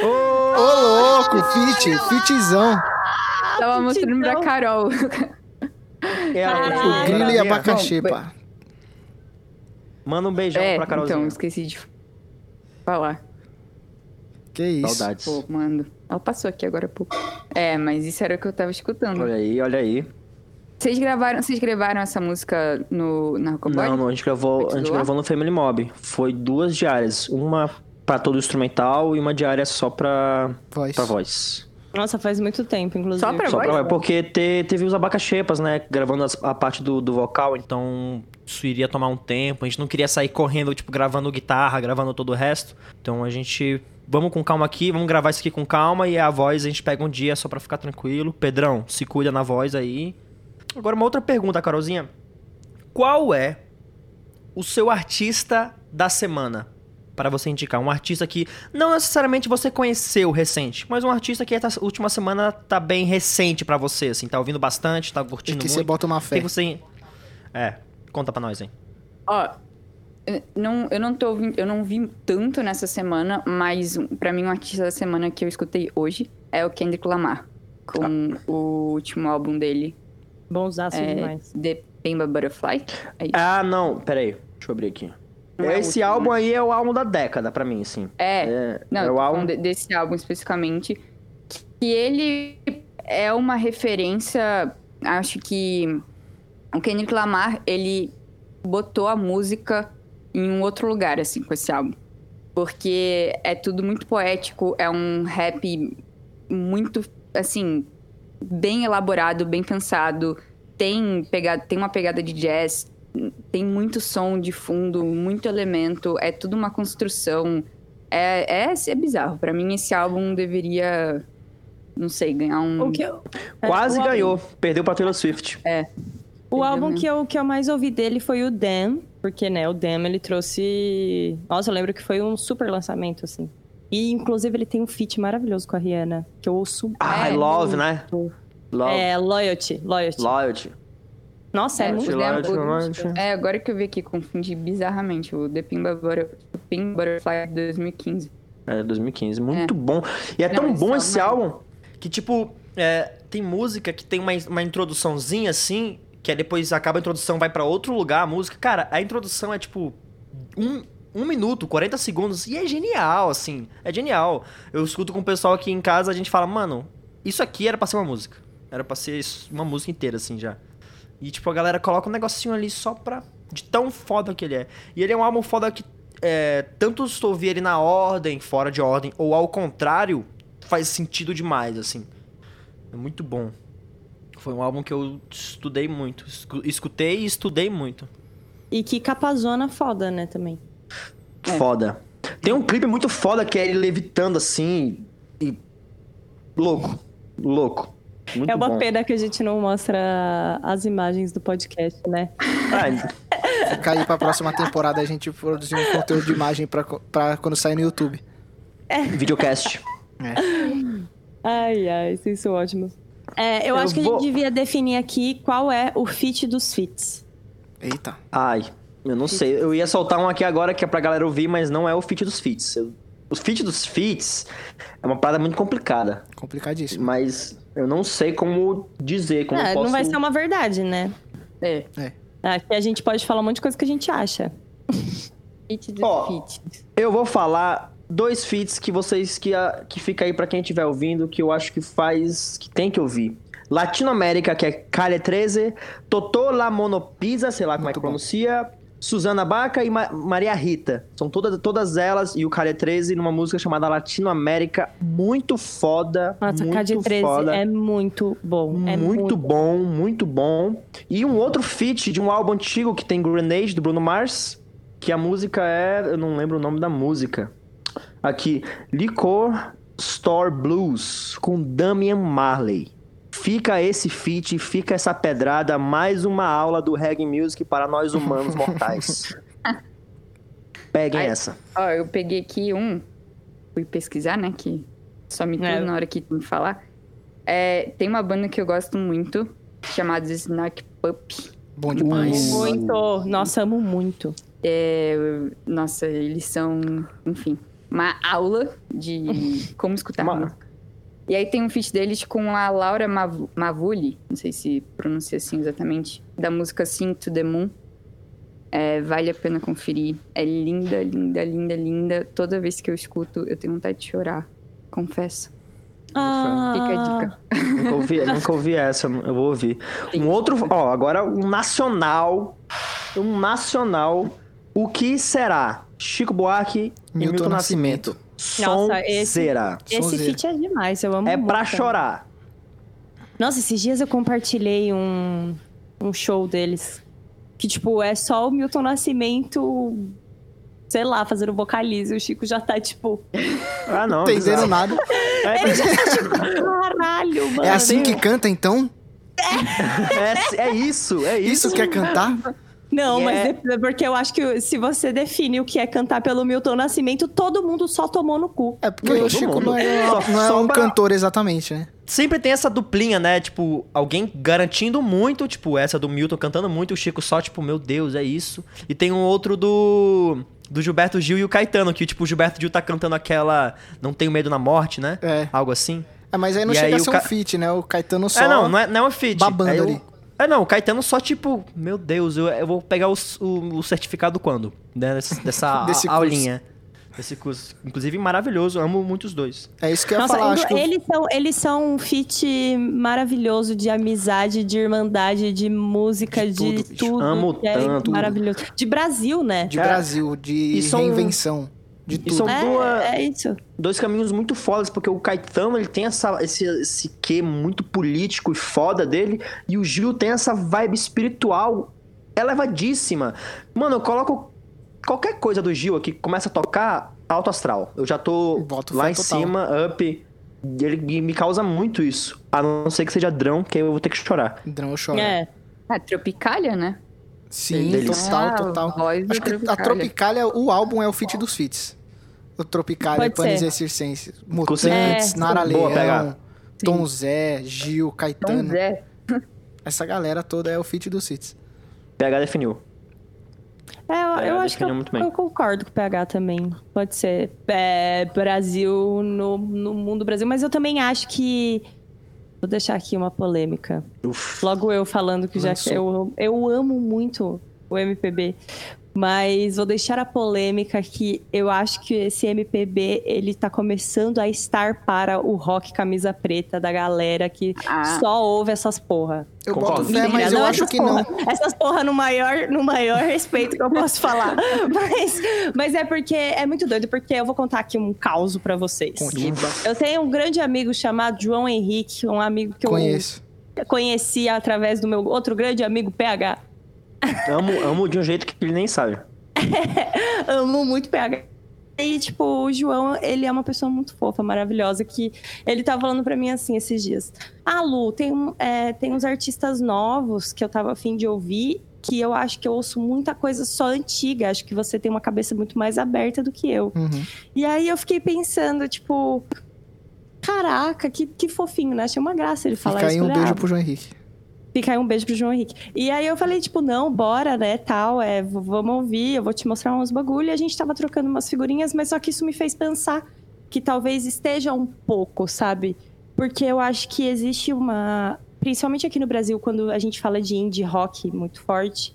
Ô, louco, fit, fitzão. Tava mostrando pra Carol. É. O grilo e abacaxi, pá. Manda um beijão é, pra Carolzinha. então, esqueci de falar. Que isso. Saudades. Pô, mano. Ela passou aqui agora há pouco. É, mas isso era o que eu tava escutando. Olha aí, olha aí. Vocês gravaram, vocês gravaram essa música no, na Rockabody? Não, não, a gente gravou, a gente lá? gravou no Family Mob. Foi duas diárias. Uma pra todo o instrumental e uma diária só pra, Voz. pra voz. Nossa, faz muito tempo, inclusive. Só pra Só voz? pra, porque te- teve os abacaxepas, né? Gravando as- a parte do, do vocal, então isso iria tomar um tempo. A gente não queria sair correndo, tipo, gravando guitarra, gravando todo o resto. Então a gente. Vamos com calma aqui, vamos gravar isso aqui com calma e a voz a gente pega um dia só pra ficar tranquilo. Pedrão, se cuida na voz aí. Agora, uma outra pergunta, Carolzinha. Qual é o seu artista da semana? Para você indicar. Um artista que não necessariamente você conheceu recente, mas um artista que essa última semana tá bem recente pra você, assim. Tá ouvindo bastante, tá E curtindo que muito. você bota uma fé. que você... É, conta pra nós, hein. Ó, eu não, eu não tô ouvindo, eu não vi tanto nessa semana, mas um- pra mim o artista da semana que eu escutei hoje é o Kendrick Lamar, com o último álbum dele, Bonsaço é, demais. The Pimba Butterfly. É. Ah, não, peraí. Deixa eu abrir aqui. É o Esse álbum né? aí é o álbum da década pra mim, assim. É, É, não, é o álbum... desse álbum especificamente, que ele é uma referência, acho que o Kendrick Lamar, ele botou a música em um outro lugar, assim, com esse álbum. Porque é tudo muito poético, é um rap muito, assim, bem elaborado, bem pensado, tem, pegada, tem uma pegada de jazz, tem muito som de fundo, muito elemento, é tudo uma construção. É, é, é bizarro. Pra mim, esse álbum deveria, não sei, ganhar um. O que eu- Quase é, o álbum- ganhou. Perdeu pra Taylor Swift. O álbum que eu, que eu mais ouvi dele foi o Damn, porque, né, o Damn ele trouxe. Nossa, eu lembro que foi um super lançamento, assim. E, inclusive, ele tem um feat maravilhoso com a Rihanna, que eu ouço. Ah, É, Love, né? muito. Love. É, Loyalty. Loyalty. Loyalty. Nossa, é, É, muito lembro-. É, agora que eu vi aqui, confundi bizarramente o The Pimba, Butter, Pimba Butterfly de 2015. É, 2015. Muito bom. E é Não, tão esse bom esse é- álbum que, tipo, é, tem música que tem uma, uma introduçãozinha assim, que aí depois acaba a introdução, vai pra outro lugar a música. Cara, a introdução é tipo. Um, um minuto, 40 segundos, e é genial, assim. É genial. Eu escuto com o pessoal aqui em casa, a gente fala, mano, isso aqui era pra ser uma música. Era pra ser uma música inteira, assim, já. E, tipo, a galera coloca um negocinho ali só pra. De tão foda que ele é. E ele é um álbum foda que. É, tanto se tu ouvir ele na ordem, fora de ordem, ou ao contrário, faz sentido demais, assim. É muito bom. Foi um álbum que eu estudei muito. Escu- Escutei e estudei muito. E que capazona foda, né, também. É. Foda. Tem um clipe muito foda que é ele levitando assim. E. Louco. Louco. Muito é uma bom. pena que a gente não mostra as imagens do podcast, né? Ah, Fica aí pra próxima temporada a gente produzir um conteúdo de imagem pra, quando sair no YouTube. videocast. Ai, ai, vocês são ótimos. É, eu, Eu acho que a vou- gente devia definir aqui qual é o fit dos fits. Eita. Ai, eu não sei. Eu ia soltar um aqui agora que é pra galera ouvir, mas não é o feat dos feats. Eu- O feat dos feats é uma parada muito complicada. Complicadíssimo. Mas eu não sei como dizer, como É, eu posso... Não vai ser uma verdade, né? É, Aqui a gente pode falar um monte de coisa que a gente acha. Fit do Ó. Fit. Eu vou falar dois feats que vocês que, a- que fica aí pra quem estiver ouvindo, que eu acho que faz, que tem que ouvir. Latinoamérica, que é Calle 13, Totó La Monopisa, sei lá como é que Muito bom. pronuncia, Suzana Baca e Ma- Maria Rita. São todas, todas elas e o Calle 13 numa música chamada Latinoamérica, muito foda, Nossa, muito Cade 13 foda. é muito bom. É muito, bom, muito bom. E um outro feat de um álbum antigo que tem Grenade, do Bruno Mars, que a música é... Eu não lembro o nome da música. Aqui, Liquor Store Blues, com Damian Marley. Fica esse feat, fica essa pedrada, mais uma aula do reggae music para nós humanos mortais. Peguem Ai. essa. Ó, eu peguei aqui um, fui pesquisar, né, que só me tudo É. na hora que tem que falar. É, tem uma banda que eu gosto muito, chamada Snack Pup. Bom demais. Muito. Nossa, amo muito. É, nossa, eles são, enfim. uma aula de como escutar Uma- música. E aí tem um feat deles com a Laura Mav Mavuli, não sei se pronuncia assim exatamente, da música Sing to the Moon. É, vale a pena conferir. É linda, linda, linda, linda. Toda vez que eu escuto, eu tenho vontade de chorar. Confesso. Ah, Fica a dica. Nunca ouvi, nunca ouvi essa, eu vou ouvir. Um outro, ó, agora um nacional. Um nacional. O que será? Chico Buarque e Milton Milton Nascimento. Nascimento. Nossa, esse- Sonzeira. Esse Sonzeira. feat é demais, eu amo É muito pra também. chorar. Nossa, esses dias eu compartilhei um, um show deles. Que, tipo, é só o Milton Nascimento, sei lá, fazendo vocalize. O Chico já tá, tipo, Ah, não. Bizarro. nada. É, caralho, mano. É assim que canta, então? é, é isso, é isso. Isso quer cantar? Não, E mas é- é porque eu acho que se você define o que é cantar pelo Milton Nascimento, todo mundo só tomou no cu. É porque Todo o Chico mundo. não é, Só não é um cantor exatamente, né? Sempre tem essa duplinha, né? Tipo, alguém garantindo muito, tipo, essa do Milton cantando muito, o Chico só, tipo, meu Deus, é isso. E tem um outro do. Do Gilberto Gil e o Caetano, que, tipo, o Gilberto Gil tá cantando aquela Não Tenho Medo na Morte, né? É. Algo assim. É, mas aí não E chega aí a o ser ca- um feat, né? O Caetano só... É, não, não é, não é um feat. babando o- ali. É, não, o Caetano só, tipo, meu Deus, eu, eu vou pegar os- o, o certificado quando? Né, Dessa, dessa Desse a- curso. aulinha. Desse curso. Inclusive, maravilhoso, amo muito os dois. É isso que eu ia Nossa, falar. Acho que o- eles, são, eles são um feat maravilhoso de amizade, de irmandade, de música, De de, tudo, tudo. bicho. Amo é tanto. Maravilhoso. De Brasil, né? de É. Brasil, de E são- de e tudo. são- É, duas- é isso. dois caminhos muito fodas, porque o Caetano ele tem essa, esse, esse quê muito político e foda dele, e o Gil tem essa vibe espiritual elevadíssima. Mano, eu coloco qualquer coisa do Gil aqui que começa a tocar alto astral. Eu já tô Boto lá em total. cima, up. e Ele me- causa muito isso. A não ser que seja drão, que aí eu vou ter que chorar. Drão eu choro. É. É, Tropicália, né? Sim, Deles. total, Ah, total. da Acho que a. Tropicália, o álbum é o feat dos feats. O Tropicália, Panis e Circenses. Mutantes, É, Nara Boa, Leão. Tom Zé, Gil, Tom Caetano. Zé. Essa galera toda é o feat dos feats. PH definiu. É, eu, eu acho que eu, muito bem. eu concordo com o PH também. Pode ser é, Brasil no, no mundo Brasil, mas eu também acho que. Vou deixar aqui uma polêmica. Uf. Logo eu falando que já Lançou. que eu, eu amo muito o MPB. Mas vou deixar a polêmica que eu acho que esse MPB ele tá começando a estar para o rock camisa preta da galera que Ah. só ouve essas porra. Eu Concordo. boto fé, mas eu Não, acho que porra, não. Essas porra no maior, no maior respeito que eu posso falar. Mas, mas é porque é muito doido, porque eu vou contar aqui um caos pra vocês. Conte. Eu tenho um grande amigo chamado João Henrique, um amigo que Conheço. eu conheci através do meu outro grande amigo PH. Amo, amo de um jeito que ele nem sabe. Amo muito PH. E, tipo, o João, ele é uma pessoa muito fofa, maravilhosa, que ele tava falando pra mim assim esses dias. Ah, Lu, tem, um- é, tem uns artistas novos que eu tava afim de ouvir, que eu acho que eu ouço muita coisa só antiga. Acho que você tem uma cabeça muito mais aberta do que eu. Uhum. E aí eu fiquei pensando, tipo... Caraca, que, que fofinho, né? Achei uma graça ele falar Fica aí isso. um Falei, beijo pro João Henrique. Fica aí um beijo pro João Henrique. E aí eu falei, tipo, não, bora, né, tal, é, vamos ouvir, eu vou te mostrar uns bagulho. E a gente tava trocando umas figurinhas, mas só que isso me fez pensar que talvez esteja um pouco, sabe? Porque eu acho que existe uma... Principalmente aqui no Brasil, quando a gente fala de indie rock muito forte,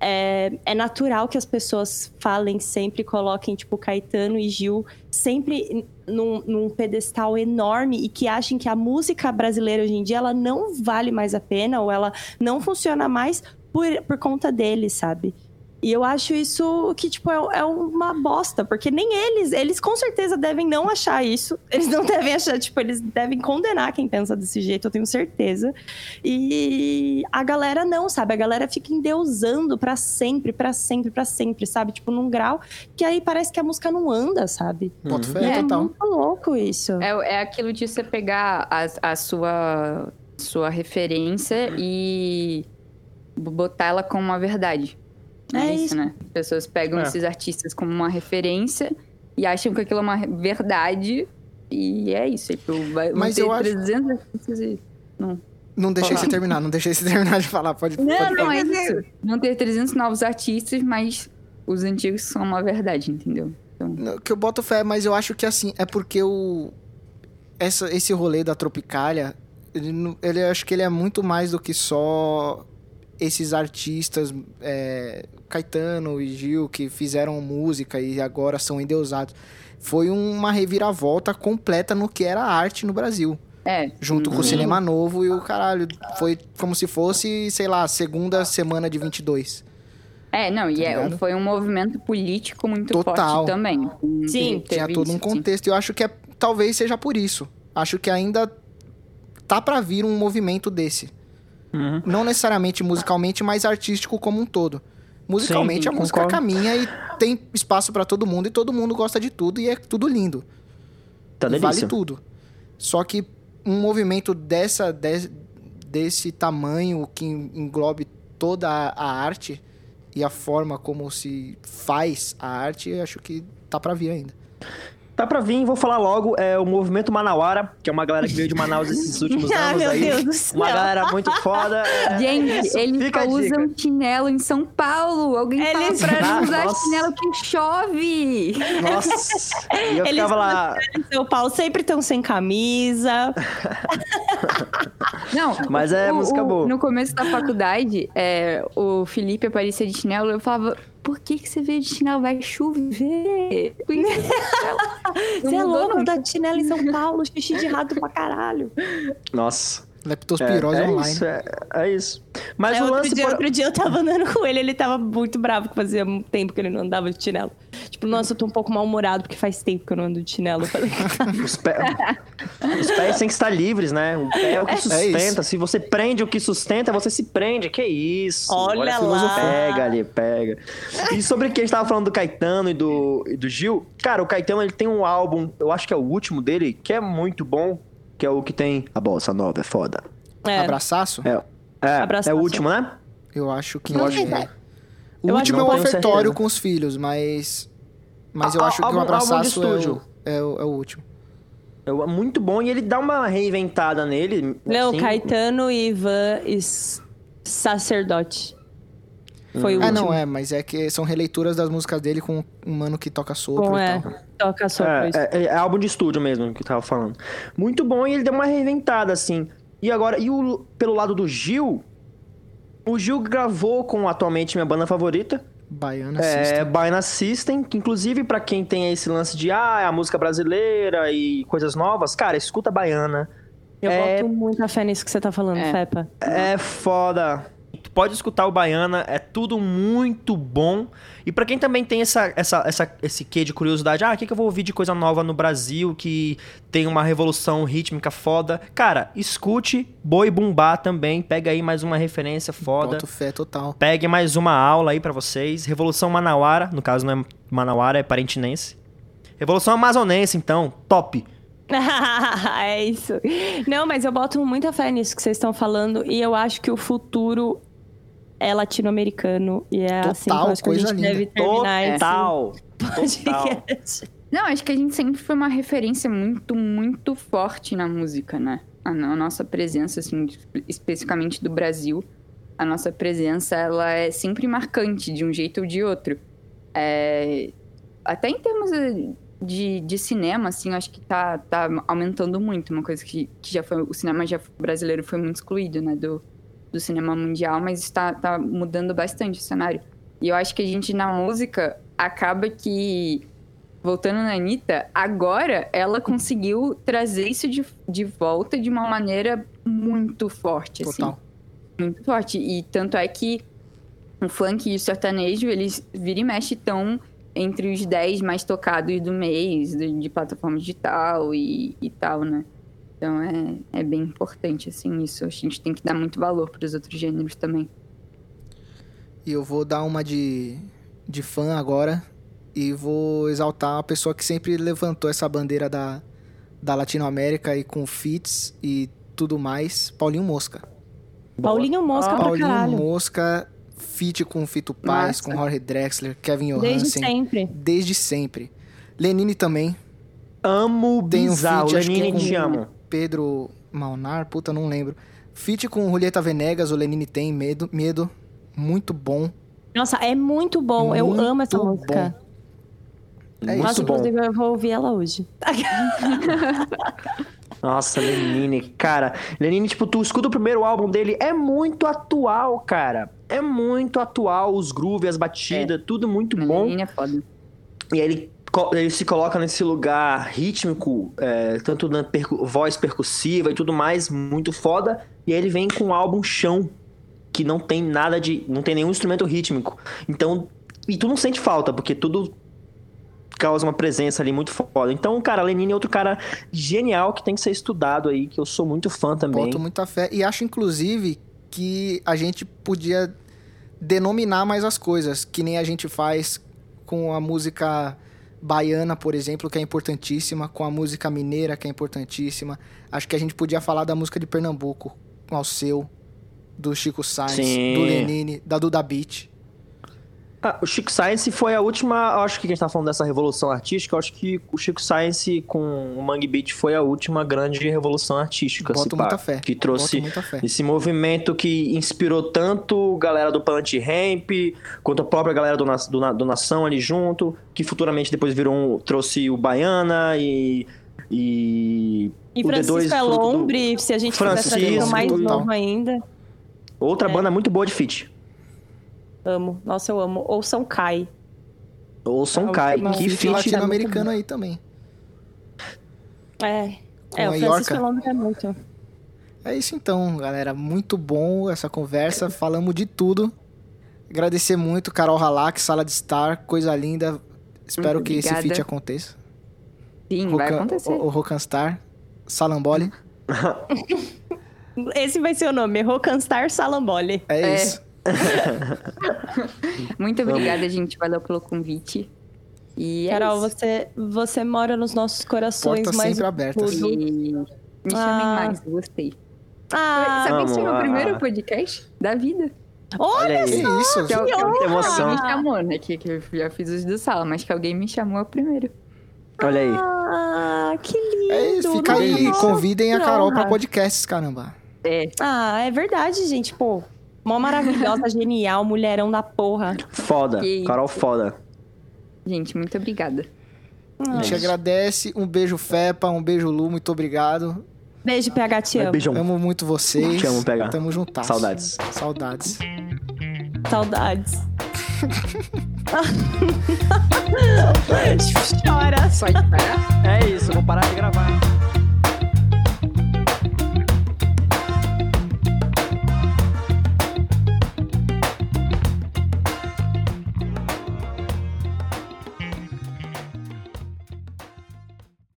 é, é natural que as pessoas falem sempre, coloquem, tipo, Caetano e Gil sempre num, num pedestal enorme e que achem que a música brasileira hoje em dia ela não vale mais a pena ou ela não funciona mais por, por conta deles, sabe? E eu acho isso que, tipo, é, é uma bosta, porque nem eles, eles com certeza devem não achar isso. Eles não devem achar, tipo, eles devem condenar quem pensa desse jeito, eu tenho certeza. E a galera não, sabe? A galera fica endeusando pra sempre, pra sempre, pra sempre, sabe? Tipo, num grau que aí parece que a música não anda, sabe? Boto Uhum. fé, E é total. muito louco isso. É, é aquilo de você pegar a, a sua, sua referência e botar ela como uma verdade. É isso. né? As pessoas pegam É. esses artistas como uma referência e acham que aquilo é uma verdade. E é isso. Tipo, vai, Mas eu acho- 300 artistas e... Não deixei Falar. você terminar, não deixei você terminar de falar. Pode, Não, pode não, falar. é isso. Vão ter 300 novos artistas, mas os antigos são uma verdade, entendeu? Então, Não, Que eu boto fé, mas eu acho que assim, é porque o. Essa, esse rolê da Tropicália, ele, não- ele acho que ele é muito mais do que só esses artistas, é, Caetano e Gil, que fizeram música e agora são endeusados. Foi uma reviravolta completa no que era arte no Brasil. é. Junto com o cinema novo e o caralho. Foi como se fosse, sei lá, segunda semana de 22. É, não, e Tá é, ligado? foi um movimento político muito Total. forte também. Sim. Tinha Teve todo um isso, sim. contexto. E eu acho que é, talvez seja por isso. Acho que ainda tá pra vir um movimento desse. Uhum. Não necessariamente musicalmente, mas artístico como um todo. Musicalmente Sim, a música concordo. caminha e tem espaço pra todo mundo e todo mundo gosta de tudo e é tudo lindo. Tá E vale tudo. Só que um movimento dessa des- desse tamanho que englobe toda a, a arte e a forma como se faz a arte, eu acho que tá pra vir ainda. Tá pra vir, vou falar logo, é o Movimento Manauara, que é uma galera que veio de Manaus esses últimos Ah, anos meu aí. Deus do céu. Uma galera muito foda. é- Gente, isso, eles usam chinelo em São Paulo. Alguém Eles- fala pra Ah, não usar nossa. chinelo que chove. Nossa, e eu Eles ficava lá... Em São Paulo sempre estão sem camisa. Não, Mas é música boa. No começo da faculdade, é, o Felipe aparecia de chinelo. Eu falava, por que, que você veio de chinelo? Vai chover. Você é louco não. da chinela em São Paulo, xixi de rato pra caralho. Nossa. É, Leptospirose é online. isso, é, é isso. Mas É, o outro, lance... dia, por- outro dia eu tava andando com ele, ele tava muito bravo, que fazia muito tempo que ele não andava de chinelo. Tipo, nossa, eu tô um pouco mal-humorado, porque faz tempo que eu não ando de chinelo. Falei, Os, pé- os pés têm que estar livres, né? O pé é o que sustenta. Se você prende o que sustenta, você se prende. Que isso? Olha a lá. Pega ali, pega. E sobre o que a gente tava falando do Caetano e do, e do Gil, cara, o Caetano ele tem um álbum, eu acho que é o último dele, que é muito bom, que é o que tem A Bossa Nova é foda. é, Abraçaço? É, é, Abraçaço. é o último, né? Eu acho que Não não sei. é. O Eu acho último que é o ofertório com os filhos, mas. Mas eu Á- acho que o abraçaço é o, é, o, é o último. É o- muito bom e ele dá uma reinventada nele. Não, assim. Caetano, Ivan e Sacerdote. Foi o Ah, último. não, é, mas é que são releituras das músicas dele com um mano que toca sopro Bom, e é. tal. Toca sopro, É, é, é álbum de estúdio mesmo que eu tava falando. Muito bom e ele deu uma reinventada, assim. E agora, e o, pelo lado do Gil, o Gil gravou com atualmente minha banda favorita, Baiana é, System. Baiana System, que inclusive pra quem tem esse lance de ah, a música brasileira e coisas novas, cara, escuta Baiana. Eu é- boto muita fé nisso que você tá falando, É. Fepa. É foda. Tu pode escutar o Baiana, é tudo muito bom. E pra quem também tem essa, essa, essa, esse quê de curiosidade, ah, o que, que eu vou ouvir de coisa nova no Brasil que tem uma revolução rítmica foda? Cara, escute Boi Bumbá também, pega aí mais uma referência foda. Boto fé total. Pegue mais uma aula aí pra vocês. Revolução Manauara, no caso não é Manauara, é parentinense. Revolução Amazonense, então, top. é isso. Não, mas eu boto muita fé nisso que vocês estão falando e eu acho que o futuro é latino-americano e é assim que eu Total, acho que a gente linda. deve terminar esse Total. Total. podcast. Não, acho que a gente sempre foi uma referência muito, muito forte na música, né? A, no- a nossa presença, assim, espe- especificamente do Brasil, a nossa presença, ela é sempre marcante, de um jeito ou de outro. É, até em termos de, de cinema, assim, eu acho que tá, tá aumentando muito. Uma coisa que, que já foi... O cinema já brasileiro foi muito excluído, né? Do, do cinema mundial, mas está tá mudando bastante o cenário. E eu acho que a gente, na música, acaba que voltando na Anitta, agora ela conseguiu trazer isso de, de volta de uma maneira muito forte, assim. Total. Muito forte. E tanto é que o funk e o sertanejo, eles vira e mexe tão entre os 10 mais tocados do mês, de, de plataforma digital e, e tal, né? Então é, é bem importante, assim, isso. A gente tem que dar muito valor para os outros gêneros também. E eu vou dar uma de, de fã agora e vou exaltar uma pessoa que sempre levantou essa bandeira da, da Latinoamérica e com fits e tudo mais, Paulinho Mosca. Paulinho Mosca pra Paulinho caralho. Mosca, feat com Fito Paz, Massa. com Jorge Drexler, Kevin Desde Johansen. sempre. Desde sempre. Lenine também. Amo Tem um bizarro. feat, acho que Lenine, com te amo. Pedro Malnar, puta, não lembro. Feat com Julieta Venegas, o Lenine tem medo, medo. Muito bom. Nossa, é muito bom. eu Muito amo essa bom. música. É Muito Nossa, bom. inclusive eu vou ouvir ela hoje. Nossa, Lenine, cara. Lenine, tipo, tu escuta o primeiro álbum dele, é muito atual, cara. É muito atual, os grooves, as batidas, tudo muito bom. Menina é foda. E aí ele, ele se coloca nesse lugar rítmico, é, tanto na percu- voz percussiva e tudo mais, muito foda. E aí ele vem com um álbum chão, que não tem nada de. não tem nenhum instrumento rítmico. Então. E tu não sente falta, porque tudo causa uma presença ali muito foda. Então, cara, Lenine é outro cara genial que tem que ser estudado aí, que eu sou muito fã também. Boto muita fé. E acho, inclusive, que a gente podia denominar mais as coisas, que nem a gente faz com a música baiana, por exemplo, que é importantíssima, com a música mineira, que é importantíssima. Acho que a gente podia falar da música de Pernambuco, com seu, do Chico Sainz, Sim. do Lenine, da Duda Beat. Ah, o Chico Science foi a última. eu Acho que a gente tá falando dessa revolução artística. Eu acho que o Chico Science com o Mangue Beat foi a última grande revolução artística. se Boto pá, muita fé. Que trouxe fé. esse movimento que inspirou tanto a galera do Plant Ramp, quanto a própria galera do, Na- do, Na- do Nação ali junto, que futuramente depois virou um, trouxe o Baiana e. E, E o Francisco D2 fruto do- se a gente quiser trazer Francisco, o mais total. novo ainda. Outra É. banda muito boa de feat. Amo. Nossa, eu amo. Ou São Kai. Ou É, Kai, que Feat latino-americano aí também. É. Com É, a o Francisco Yorka. Lombre é muito. É isso então, galera. Muito bom essa conversa. Falamos de tudo. Agradecer muito, Carol Halak, Sala de Estar, coisa linda. Espero Muito que esse feat aconteça. Sim, vai Rocan- acontecer. O, o Rocanstar, Salamboli. Esse vai ser o nome, Rocanstar Salambole. É, É. isso. Muito obrigada, gente. Valeu pelo convite. E é Carol, isso. você, você mora nos nossos corações Portas mais sempre abertas. E me chamem Ah. mais, gostei. Ah, Sabe que é o primeiro podcast da vida? olha Que aí. isso? Que, al- que honra! alguém emoção. me chamou, né? Que, que eu já fiz os do sala, mas que alguém me chamou primeiro. Olha aí. Ah, que lindo. É. Fica aí. Nossa, Convidem a que Carol pra podcasts, caramba. É, Ah, é verdade, gente. Pô, mó maravilhosa, genial, mulherão da porra. Foda. Que Carol foda. gente, muito obrigada. A gente É agradece. Um beijo, Fepa. Um beijo, Lu. Muito obrigado. Beijo, PH, te amo. Beijão. Amo muito vocês. Te amo, PH. Tamo juntas. Saudades. Saudades. Saudades. Chora. Parar? É isso, vou parar de gravar.